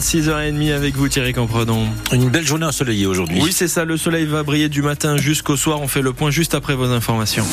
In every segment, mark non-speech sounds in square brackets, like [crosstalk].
6h30 avec vous Thierry Campredon. Une belle journée ensoleillée aujourd'hui. Oui c'est ça, le soleil va briller du matin jusqu'au soir. On fait le point juste après vos informations.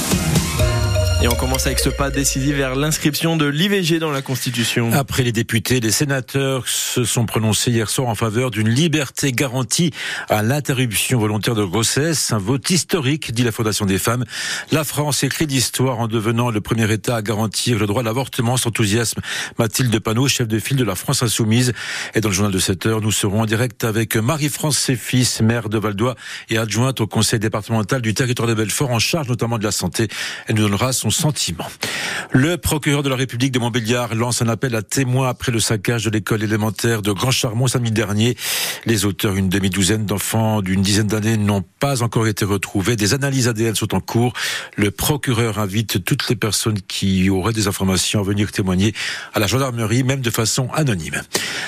Et on commence avec ce pas décisif vers l'inscription de l'IVG dans la Constitution. Après les députés, les sénateurs se sont prononcés hier soir en faveur d'une liberté garantie à l'interruption volontaire de grossesse. Un vote historique, dit la Fondation des femmes. La France écrit l'histoire en devenant le premier État à garantir le droit à l'avortement. Sans enthousiasme, Mathilde Panot, chef de file de la France Insoumise. Et dans le journal de 7 heures, nous serons en direct avec Marie-France Séfis, maire de Valdois et adjointe au conseil départemental du territoire de Belfort, en charge notamment de la santé. Elle nous donnera son sentiment. Le procureur de la République de Montbéliard lance un appel à témoins après le saccage de l'école élémentaire de Grand Charmont samedi dernier. Les auteurs, une demi-douzaine d'enfants d'une dizaine d'années, n'ont pas encore été retrouvés. Des analyses ADN sont en cours. Le procureur invite toutes les personnes qui auraient des informations à venir témoigner à la gendarmerie, même de façon anonyme.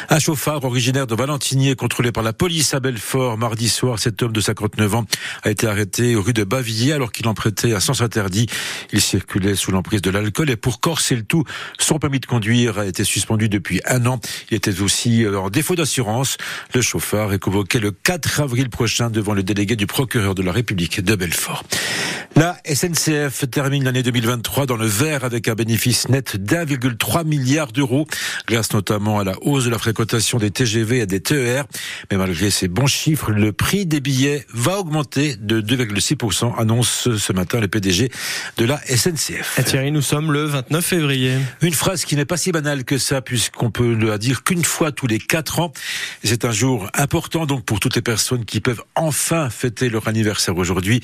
Un chauffard originaire de Valentinier, contrôlé par la police à Belfort, mardi soir, cet homme de 59 ans a été arrêté rue de Bavilliers alors qu'il en prêtait un sens interdit. Il circulait sous l'emprise de l'alcool et pour corser le tout, son permis de conduire a été suspendu depuis un an. Il était aussi en défaut d'assurance. Le chauffard est convoqué le 4 avril prochain devant le délégué du procureur de la République de Belfort. La SNCF termine l'année 2023 dans le vert avec un bénéfice net d'1,3 milliard d'euros, grâce notamment à la hausse de la fréquentation des TGV et des TER. Mais malgré ces bons chiffres, le prix des billets va augmenter de 2,6%, annonce ce matin le PDG de la SNCF. Et Thierry, nous sommes le 29 février. Une phrase qui n'est pas si banale que ça, puisqu'on peut le dire qu'une fois tous les quatre ans. C'est un jour important donc pour toutes les personnes qui peuvent enfin fêter leur anniversaire aujourd'hui.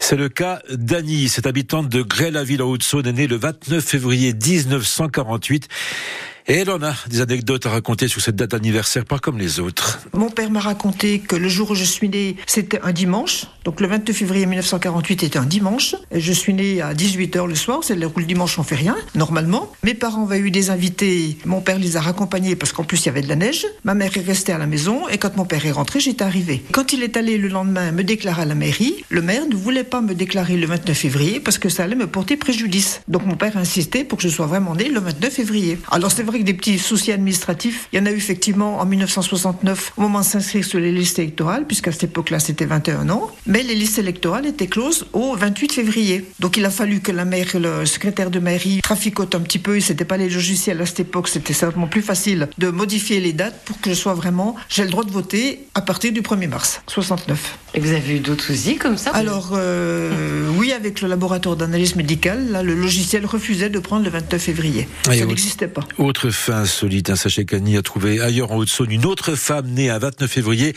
C'est le cas d'Annie, cette habitante de Grès-la-Ville en Haute-Saône, est née le 29 février 1948. Et elle en a des anecdotes à raconter sur cette date anniversaire, pas comme les autres. Mon père m'a raconté que le jour où je suis née, c'était un dimanche. Donc le 22 février 1948 était un dimanche. Je suis née à 18h le soir, c'est le dimanche on fait rien, normalement. Mes parents avaient eu des invités, mon père les a raccompagnés parce qu'en plus il y avait de la neige. Ma mère est restée à la maison et quand mon père est rentré, j'étais arrivée. Quand il est allé le lendemain me déclarer à la mairie, le maire ne voulait pas me déclarer le 29 février parce que ça allait me porter préjudice. Donc mon père a insisté pour que je sois vraiment née le 29 février. Alors c'est que des petits soucis administratifs, il y en a eu effectivement en 1969 au moment de s'inscrire sur les listes électorales, puisqu'à cette époque-là c'était 21 ans, mais les listes électorales étaient closes au 28 février. Donc il a fallu que la maire, le secrétaire de mairie traficote un petit peu, c'était pas les logiciels à cette époque, c'était certainement plus facile de modifier les dates pour que je sois vraiment, j'ai le droit de voter à partir du 1er mars 69. Et vous avez eu d'autres soucis comme ça Alors euh, oui, avec le laboratoire d'analyse médicale, là le logiciel refusait de prendre le 29 février. ça n'existait pas. Autre fait insolite, un sachet Cani a trouvé ailleurs en Haute-Saône une autre femme née un 29 février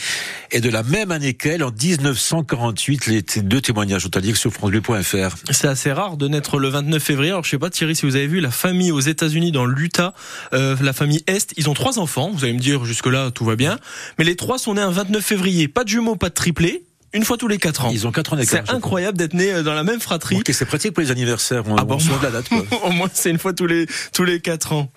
et de la même année qu'elle, en 1948. Les deux témoignages sont à lire sur francebleu.fr. C'est assez rare de naître le 29 février. Alors je sais pas Thierry si vous avez vu la famille aux États-Unis dans l'Utah, euh, la famille Est, ils ont trois enfants. Vous allez me dire jusque là tout va bien, mais les trois sont nés un 29 février. Pas de jumeaux, pas de triplés une fois tous les 4 ans. Ils ont 4 ans d'écart. C'est incroyable d'être né dans la même fratrie. Ok, c'est pratique pour les anniversaires. On, ah bon, on la date. Quoi. [laughs] Au moins, c'est une fois tous les tous les 4 ans.